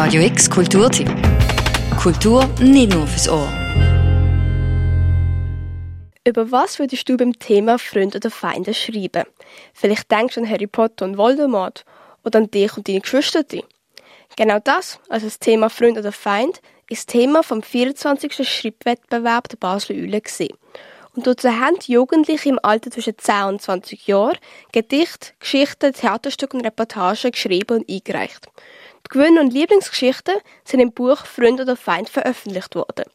Radio X Kulturtipp. Kultur nicht nur fürs Ohr. Über was würdest du beim Thema Freunde oder Feinde schreiben? Vielleicht denkst du an Harry Potter und Voldemort oder an dich und deine Geschwister. Genau das, also das Thema Freund oder Feind, ist Thema vom 24. Schreibwettbewerb der Basler gesehen. Und dazu haben Jugendliche im Alter zwischen 10 und 20 Jahren Gedichte, Geschichten, Theaterstücke und Reportagen geschrieben und eingereicht. Die und Lieblingsgeschichten sind im Buch Freund oder Feind veröffentlicht worden.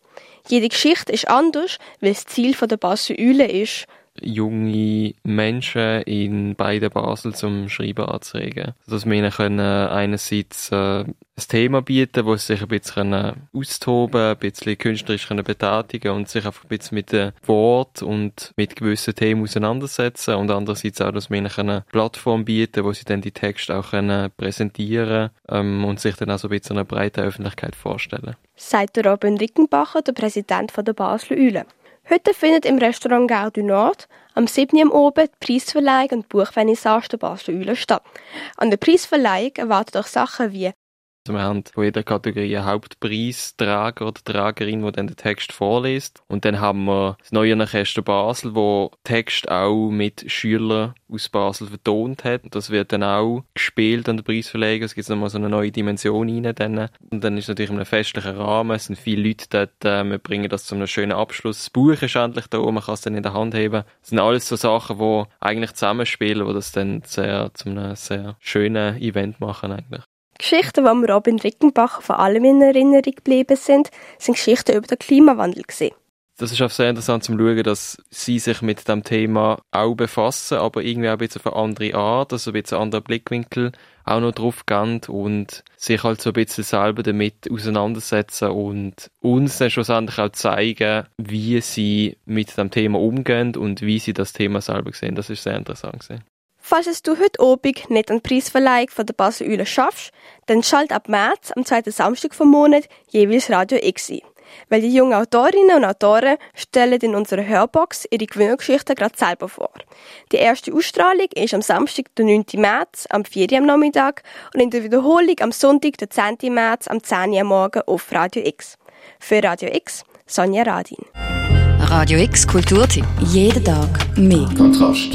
Jede Geschichte ist anders, weil das Ziel der Basel Eule ist, junge Menschen in beiden Basel zum Schreiben anzuregen. Dass wir ihnen können einerseits äh, ein Thema bieten, wo sie sich ein bisschen austoben ein bisschen künstlerisch können betätigen und sich einfach ein bisschen mit dem Wort und mit gewissen Themen auseinandersetzen und andererseits auch, dass wir ihnen eine Plattform bieten, wo sie dann die Texte auch können präsentieren ähm, und sich dann auch so ein bisschen einer breiten Öffentlichkeit vorstellen. Sagt der Robin Rickenbacher, der Präsident der Basler Eulen. Heute findet im Restaurant Gare du Nord am 7. Uhr oben die Preisverleihung und Buchvernissage der Basler Eulen statt. An der Preisverleihung erwartet euch Sachen wie also wir haben von jeder Kategorie einen Hauptpreisträger oder Trägerin, der dann den Text vorliest. Und dann haben wir das neue Orchester Basel, wo Text auch mit Schülern aus Basel vertont hat. Das wird dann auch gespielt an der Preisverleihung. Es gibt nochmal so eine neue Dimension rein. Dann. Und dann ist natürlich in einem festlichen Rahmen. Es sind viele Leute dort. Äh, wir bringen das zu einem schönen Abschluss. Das Buch ist endlich da. Man kann es dann in der Hand heben. Das sind alles so Sachen, die eigentlich zusammenspielen, die das dann sehr, zu einem sehr schönen Event machen eigentlich. Geschichten, die mir Robin Rickenbacher vor allem in Erinnerung geblieben sind, sind Geschichten über den Klimawandel. Das ist auch sehr interessant zu schauen, dass sie sich mit dem Thema auch befassen, aber irgendwie auch ein bisschen auf eine andere Art, also ein bisschen einen anderen Blickwinkel auch noch drauf gehen und sich halt so ein bisschen selber damit auseinandersetzen und uns dann schlussendlich auch zeigen, wie sie mit dem Thema umgehen und wie sie das Thema selber sehen. Das ist sehr interessant gewesen. Falls es du heute Abend nicht an die Preisverleihung von der Basel Euler schaffst, dann schalt ab März, am zweiten Samstag vom Monat, jeweils Radio X ein. Weil die jungen Autorinnen und Autoren stellen in unserer Hörbox ihre Gewinnergeschichten gerade selber vor. Die erste Ausstrahlung ist am Samstag, den 9. März, am 4. Uhr am Nachmittag und in der Wiederholung am Sonntag, den 10. März, am 10. Uhr am Morgen auf Radio X. Für Radio X, Sonja Radin. Radio X Kulturtipp. Jeden Tag mehr. Kontrast.